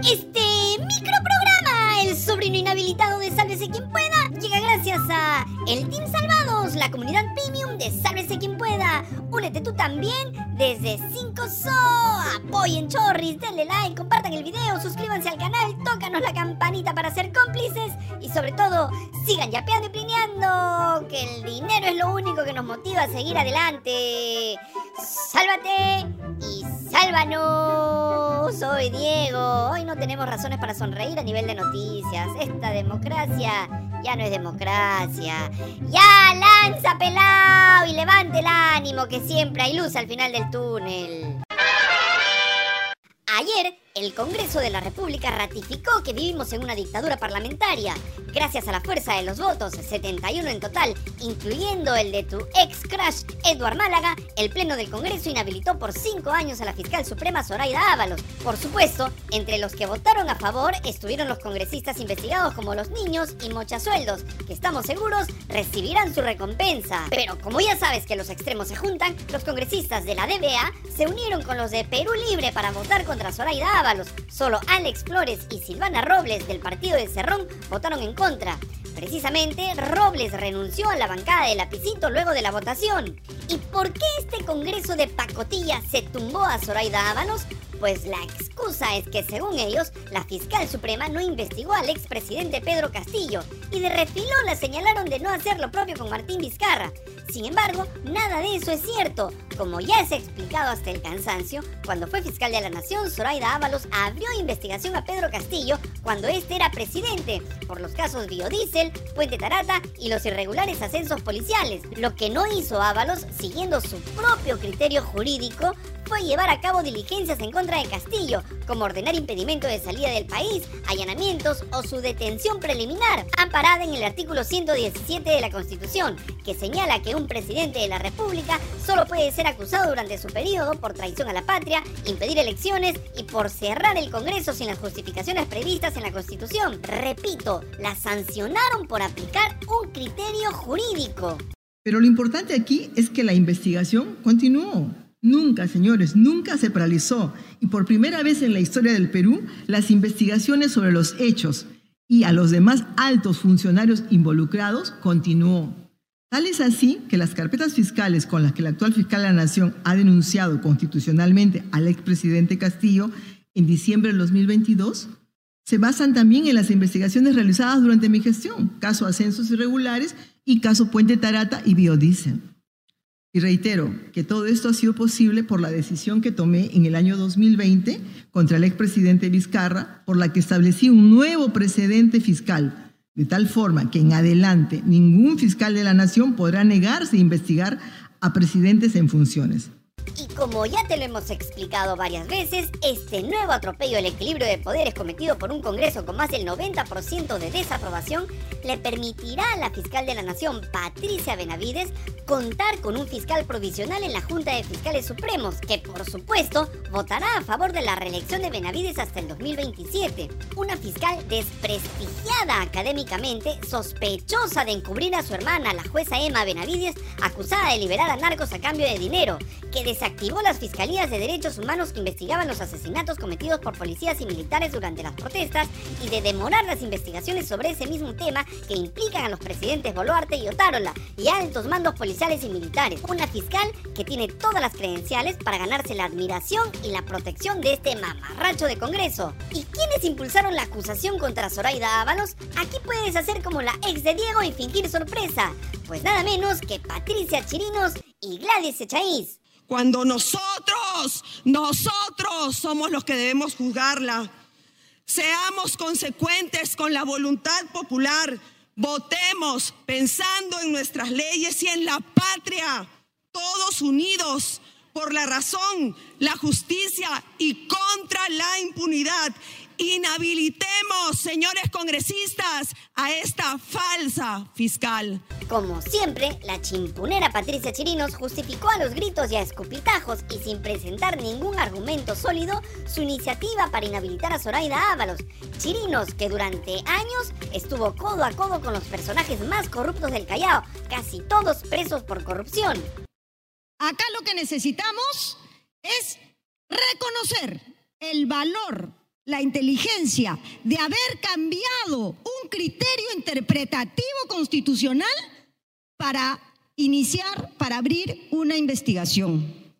Este microprograma, el sobrino inhabilitado de Sálvese quien pueda, llega gracias a el Team Salvados, la comunidad premium de Sálvese quien pueda. Únete tú también desde 5SO. Apoyen Chorris, denle like, compartan el video, suscríbanse al canal, tócanos la campanita para ser cómplices y sobre todo, sigan yapeando y plineando, que el dinero es lo único que nos motiva a seguir adelante. Sálvate y sálvanos. Soy Diego. Hoy no tenemos razones para sonreír a nivel de noticias. Esta democracia ya no es democracia. Ya lanza pelao y levante el ánimo que siempre hay luz al final del túnel. Ayer, el Congreso de la República ratificó que vivimos en una dictadura parlamentaria. Gracias a la fuerza de los votos, 71 en total, incluyendo el de tu ex crush Edward Málaga, el Pleno del Congreso inhabilitó por cinco años a la fiscal suprema Zoraida Ábalos. Por supuesto, entre los que votaron a favor estuvieron los congresistas investigados como los niños y mochasueldos, que estamos seguros recibirán su recompensa. Pero como ya sabes que los extremos se juntan, los congresistas de la DBA se unieron con los de Perú Libre para votar contra Zoraida Ábalos. Solo Alex Flores y Silvana Robles del partido de Cerrón votaron en contra. Precisamente, Robles renunció a la bancada de Lapicito luego de la votación. ¿Y por qué este congreso de pacotilla se tumbó a Zoraida Ábalos? Pues la excusa es que según ellos, la fiscal suprema no investigó al expresidente Pedro Castillo y de refilón la señalaron de no hacer lo propio con Martín Vizcarra. Sin embargo, nada de eso es cierto. Como ya se ha explicado hasta el cansancio, cuando fue fiscal de la Nación, Zoraida Ábalos abrió investigación a Pedro Castillo cuando este era presidente por los casos Biodiesel, Puente Tarata y los irregulares ascensos policiales. Lo que no hizo Ábalos, siguiendo su propio criterio jurídico, fue llevar a cabo diligencias en contra de Castillo, como ordenar impedimento de salida del país, allanamientos o su detención preliminar, amparada en el artículo 117 de la Constitución, que señala que un presidente de la República solo puede ser acusado durante su periodo por traición a la patria, impedir elecciones y por cerrar el Congreso sin las justificaciones previstas en la Constitución. Repito, la sancionaron por aplicar un criterio jurídico. Pero lo importante aquí es que la investigación continuó. Nunca, señores, nunca se paralizó. Y por primera vez en la historia del Perú, las investigaciones sobre los hechos y a los demás altos funcionarios involucrados continuó. Tal es así que las carpetas fiscales con las que el actual fiscal de la Nación ha denunciado constitucionalmente al expresidente Castillo en diciembre del 2022 se basan también en las investigaciones realizadas durante mi gestión, caso Ascensos Irregulares y caso Puente Tarata y Biodiesel. Y reitero que todo esto ha sido posible por la decisión que tomé en el año 2020 contra el expresidente Vizcarra, por la que establecí un nuevo precedente fiscal, de tal forma que en adelante ningún fiscal de la nación podrá negarse a investigar a presidentes en funciones. Y como ya te lo hemos explicado varias veces, este nuevo atropello al equilibrio de poderes cometido por un Congreso con más del 90% de desaprobación le permitirá a la fiscal de la Nación, Patricia Benavides, contar con un fiscal provisional en la Junta de Fiscales Supremos, que por supuesto votará a favor de la reelección de Benavides hasta el 2027. Una fiscal desprestigiada académicamente, sospechosa de encubrir a su hermana, la jueza Emma Benavides, acusada de liberar a narcos a cambio de dinero, que desactivó las fiscalías de derechos humanos que investigaban los asesinatos cometidos por policías y militares durante las protestas y de demorar las investigaciones sobre ese mismo tema que implican a los presidentes Boluarte y Otárola y altos mandos policiales y militares. Una fiscal que tiene todas las credenciales para ganarse la admiración y la protección de este mamarracho de Congreso. ¿Y quiénes impulsaron la acusación contra Zoraida Ábalos? Aquí puedes hacer como la ex de Diego y fingir sorpresa. Pues nada menos que Patricia Chirinos y Gladys Echaíz. Cuando nosotros, nosotros somos los que debemos juzgarla. Seamos consecuentes con la voluntad popular. Votemos pensando en nuestras leyes y en la patria. Todos unidos por la razón, la justicia y contra la impunidad. Inhabilitemos, señores congresistas, a esta falsa fiscal. Como siempre, la chimpunera Patricia Chirinos justificó a los gritos y a escupitajos y sin presentar ningún argumento sólido su iniciativa para inhabilitar a Zoraida Ábalos. Chirinos, que durante años estuvo codo a codo con los personajes más corruptos del Callao, casi todos presos por corrupción. Acá lo que necesitamos es reconocer el valor la inteligencia de haber cambiado un criterio interpretativo constitucional para iniciar, para abrir una investigación.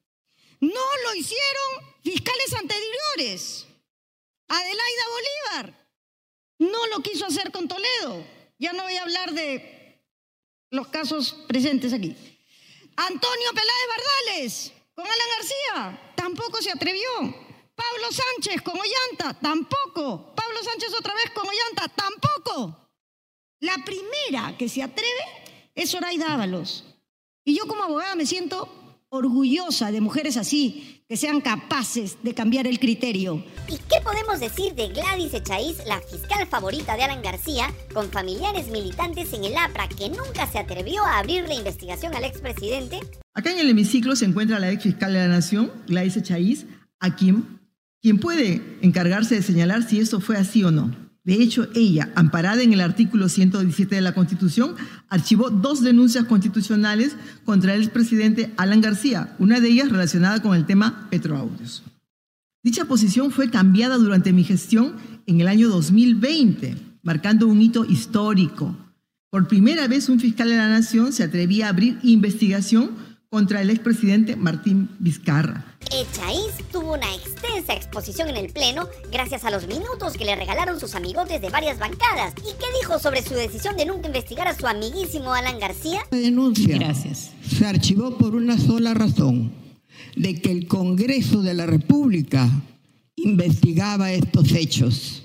No lo hicieron fiscales anteriores. Adelaida Bolívar no lo quiso hacer con Toledo. Ya no voy a hablar de los casos presentes aquí. Antonio Peláez Bardales con Alan García tampoco se atrevió. Pablo Sánchez con Ollanta, tampoco. Pablo Sánchez otra vez con Ollanta, tampoco. La primera que se atreve es Zoraida Ábalos. Y yo como abogada me siento orgullosa de mujeres así, que sean capaces de cambiar el criterio. ¿Y qué podemos decir de Gladys Echaíz, la fiscal favorita de Alan García, con familiares militantes en el APRA, que nunca se atrevió a abrir la investigación al expresidente? Acá en el hemiciclo se encuentra la ex fiscal de la Nación, Gladys Echaíz, a quien quien puede encargarse de señalar si esto fue así o no. De hecho, ella, amparada en el artículo 117 de la Constitución, archivó dos denuncias constitucionales contra el expresidente Alan García, una de ellas relacionada con el tema Petroaudios. Dicha posición fue cambiada durante mi gestión en el año 2020, marcando un hito histórico. Por primera vez un fiscal de la Nación se atrevía a abrir investigación contra el expresidente Martín Vizcarra. Echaíz tuvo una extensa exposición en el Pleno gracias a los minutos que le regalaron sus amigotes de varias bancadas. ¿Y qué dijo sobre su decisión de nunca investigar a su amiguísimo Alan García? La denuncia Gracias. se archivó por una sola razón, de que el Congreso de la República investigaba estos hechos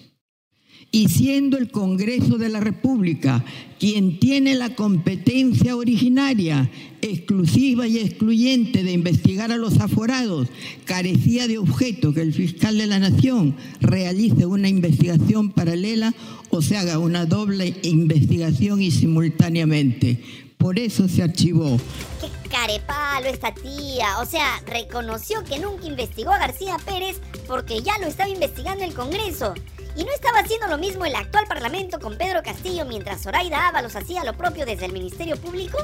y siendo el Congreso de la República quien tiene la competencia originaria, exclusiva y excluyente de investigar a los aforados, carecía de objeto que el fiscal de la Nación realice una investigación paralela o se haga una doble investigación y simultáneamente. Por eso se archivó. ¡Qué carepalo esta tía! O sea, reconoció que nunca investigó a García Pérez porque ya lo estaba investigando el Congreso. ¿Y no estaba haciendo lo mismo el actual Parlamento con Pedro Castillo mientras Zoraida Ábalos hacía lo propio desde el Ministerio Público?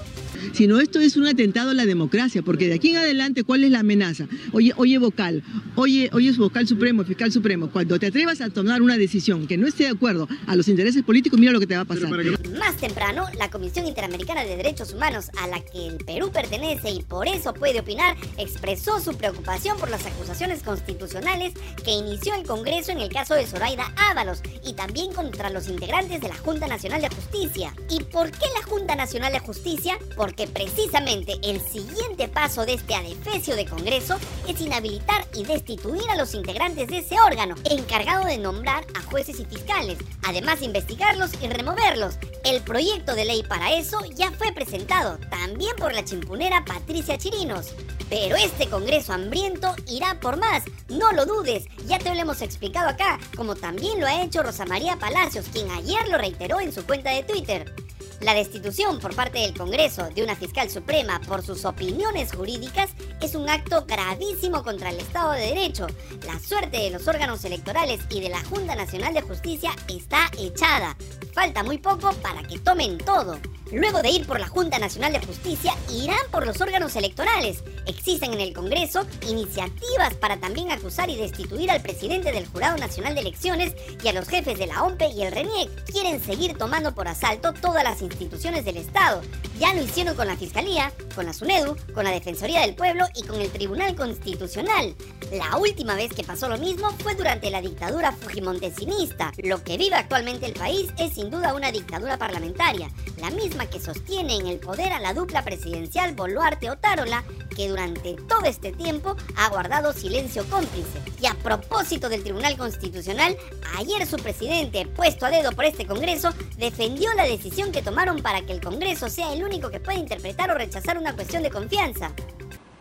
Sino esto es un atentado a la democracia, porque de aquí en adelante, ¿cuál es la amenaza? Oye, oye vocal, oye, oye vocal supremo, fiscal supremo, cuando te atrevas a tomar una decisión que no esté de acuerdo a los intereses políticos, mira lo que te va a pasar. Más temprano, la Comisión Interamericana de Derechos Humanos, a la que el Perú pertenece y por eso puede opinar, expresó su preocupación por las acusaciones constitucionales que inició el Congreso en el caso de Zoraida Ábalos y también contra los integrantes de la Junta Nacional de Justicia. ¿Y por qué la Junta Nacional de Justicia? Porque precisamente el siguiente paso de este adefesio de Congreso es inhabilitar y destituir a los integrantes de ese órgano, encargado de nombrar a jueces y fiscales, además de investigarlos y removerlos. El proyecto de ley para eso ya fue presentado, también por la chimpunera Patricia Chirinos. Pero este Congreso hambriento irá por más, no lo dudes, ya te lo hemos explicado acá, como también lo ha hecho Rosa María Palacios, quien ayer lo reiteró en su cuenta de Twitter. La destitución por parte del Congreso de una fiscal suprema por sus opiniones jurídicas es un acto gravísimo contra el Estado de Derecho. La suerte de los órganos electorales y de la Junta Nacional de Justicia está echada. Falta muy poco para que tomen todo. Luego de ir por la Junta Nacional de Justicia, irán por los órganos electorales. Existen en el Congreso iniciativas para también acusar y destituir al presidente del Jurado Nacional de Elecciones y a los jefes de la OMPE y el RENIEC. Quieren seguir tomando por asalto todas las instituciones del Estado. Ya lo hicieron con la Fiscalía, con la SUNEDU, con la Defensoría del Pueblo y con el Tribunal Constitucional. La última vez que pasó lo mismo fue durante la dictadura fujimontesinista. Lo que vive actualmente el país es sin duda una dictadura parlamentaria, la misma que sostiene en el poder a la dupla presidencial Boluarte-Otárola, que durante todo este tiempo ha guardado silencio cómplice. Y a propósito del Tribunal Constitucional, ayer su presidente, puesto a dedo por este Congreso, defendió la decisión que tomaron para que el Congreso sea el único que pueda interpretar o rechazar una cuestión de confianza.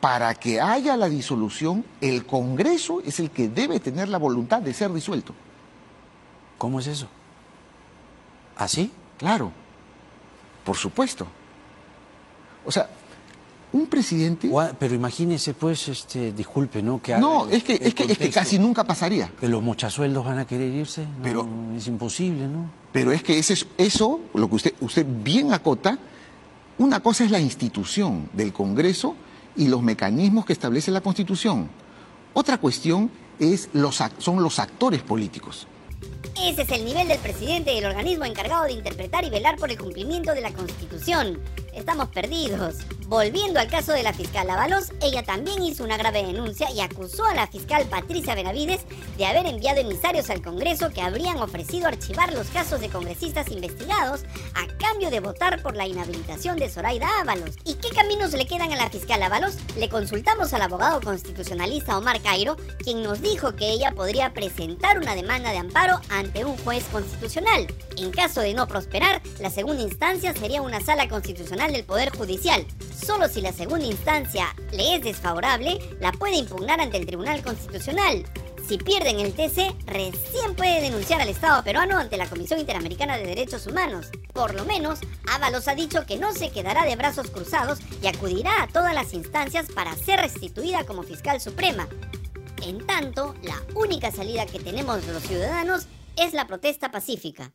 Para que haya la disolución, el Congreso es el que debe tener la voluntad de ser disuelto. ¿Cómo es eso? ¿Así? Claro, por supuesto. O sea, un presidente... Pero imagínese, pues, este, disculpe, ¿no? Que No, el- es que, es, que, es que casi nunca pasaría. Que los mochasueldos van a querer irse. No, Pero- Es imposible, ¿no? Pero es que ese es, eso, lo que usted, usted bien acota, una cosa es la institución del Congreso y los mecanismos que establece la Constitución. Otra cuestión es los, son los actores políticos. Ese es el nivel del presidente del organismo encargado de interpretar y velar por el cumplimiento de la Constitución. Estamos perdidos. Volviendo al caso de la fiscal Ábalos, ella también hizo una grave denuncia y acusó a la fiscal Patricia Benavides de haber enviado emisarios al Congreso que habrían ofrecido archivar los casos de congresistas investigados a cambio de votar por la inhabilitación de Zoraida Ábalos. ¿Y qué caminos le quedan a la fiscal Ábalos? Le consultamos al abogado constitucionalista Omar Cairo, quien nos dijo que ella podría presentar una demanda de amparo ante un juez constitucional. En caso de no prosperar, la segunda instancia sería una sala constitucional del Poder Judicial. Solo si la segunda instancia le es desfavorable, la puede impugnar ante el Tribunal Constitucional. Si pierde en el TC, recién puede denunciar al Estado peruano ante la Comisión Interamericana de Derechos Humanos. Por lo menos, Ábalos ha dicho que no se quedará de brazos cruzados y acudirá a todas las instancias para ser restituida como fiscal suprema. En tanto, la única salida que tenemos los ciudadanos es la protesta pacífica.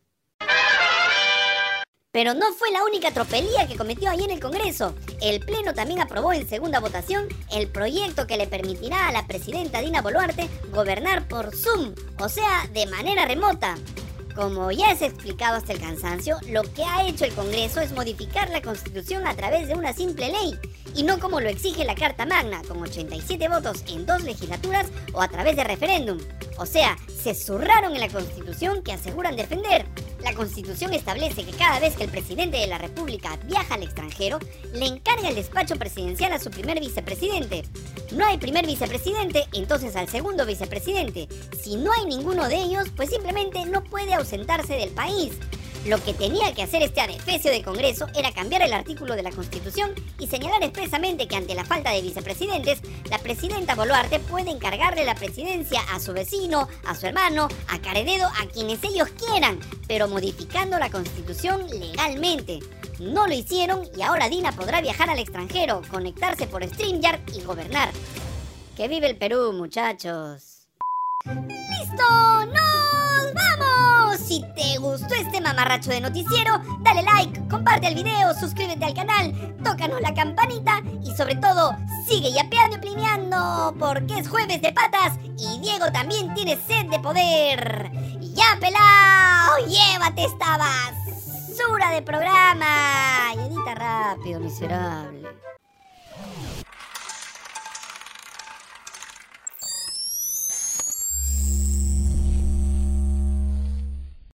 Pero no fue la única tropelía que cometió ahí en el Congreso. El Pleno también aprobó en segunda votación el proyecto que le permitirá a la presidenta Dina Boluarte gobernar por Zoom, o sea, de manera remota. Como ya es explicado hasta el cansancio, lo que ha hecho el Congreso es modificar la Constitución a través de una simple ley, y no como lo exige la Carta Magna, con 87 votos en dos legislaturas o a través de referéndum. O sea, se zurraron en la Constitución que aseguran defender. La Constitución establece que cada vez que el presidente de la República viaja al extranjero, le encarga el despacho presidencial a su primer vicepresidente. No hay primer vicepresidente, entonces al segundo vicepresidente. Si no hay ninguno de ellos, pues simplemente no puede ausentarse del país. Lo que tenía que hacer este adefesio de Congreso era cambiar el artículo de la Constitución y señalar expresamente que ante la falta de vicepresidentes, la presidenta Boluarte puede encargarle la presidencia a su vecino, a su hermano, a Carededo, a quienes ellos quieran, pero modificando la Constitución legalmente. No lo hicieron y ahora Dina podrá viajar al extranjero, conectarse por StreamYard y gobernar. ¡Que vive el Perú, muchachos! ¡Listo! ¡Nos vamos! Si te gustó este mamarracho de noticiero, dale like, comparte el video, suscríbete al canal, tócanos la campanita y sobre todo, sigue yapeando y plineando porque es jueves de patas y Diego también tiene sed de poder. ¡Ya pelao! ¡Llévate esta basura de programa! Y edita rápido, miserable.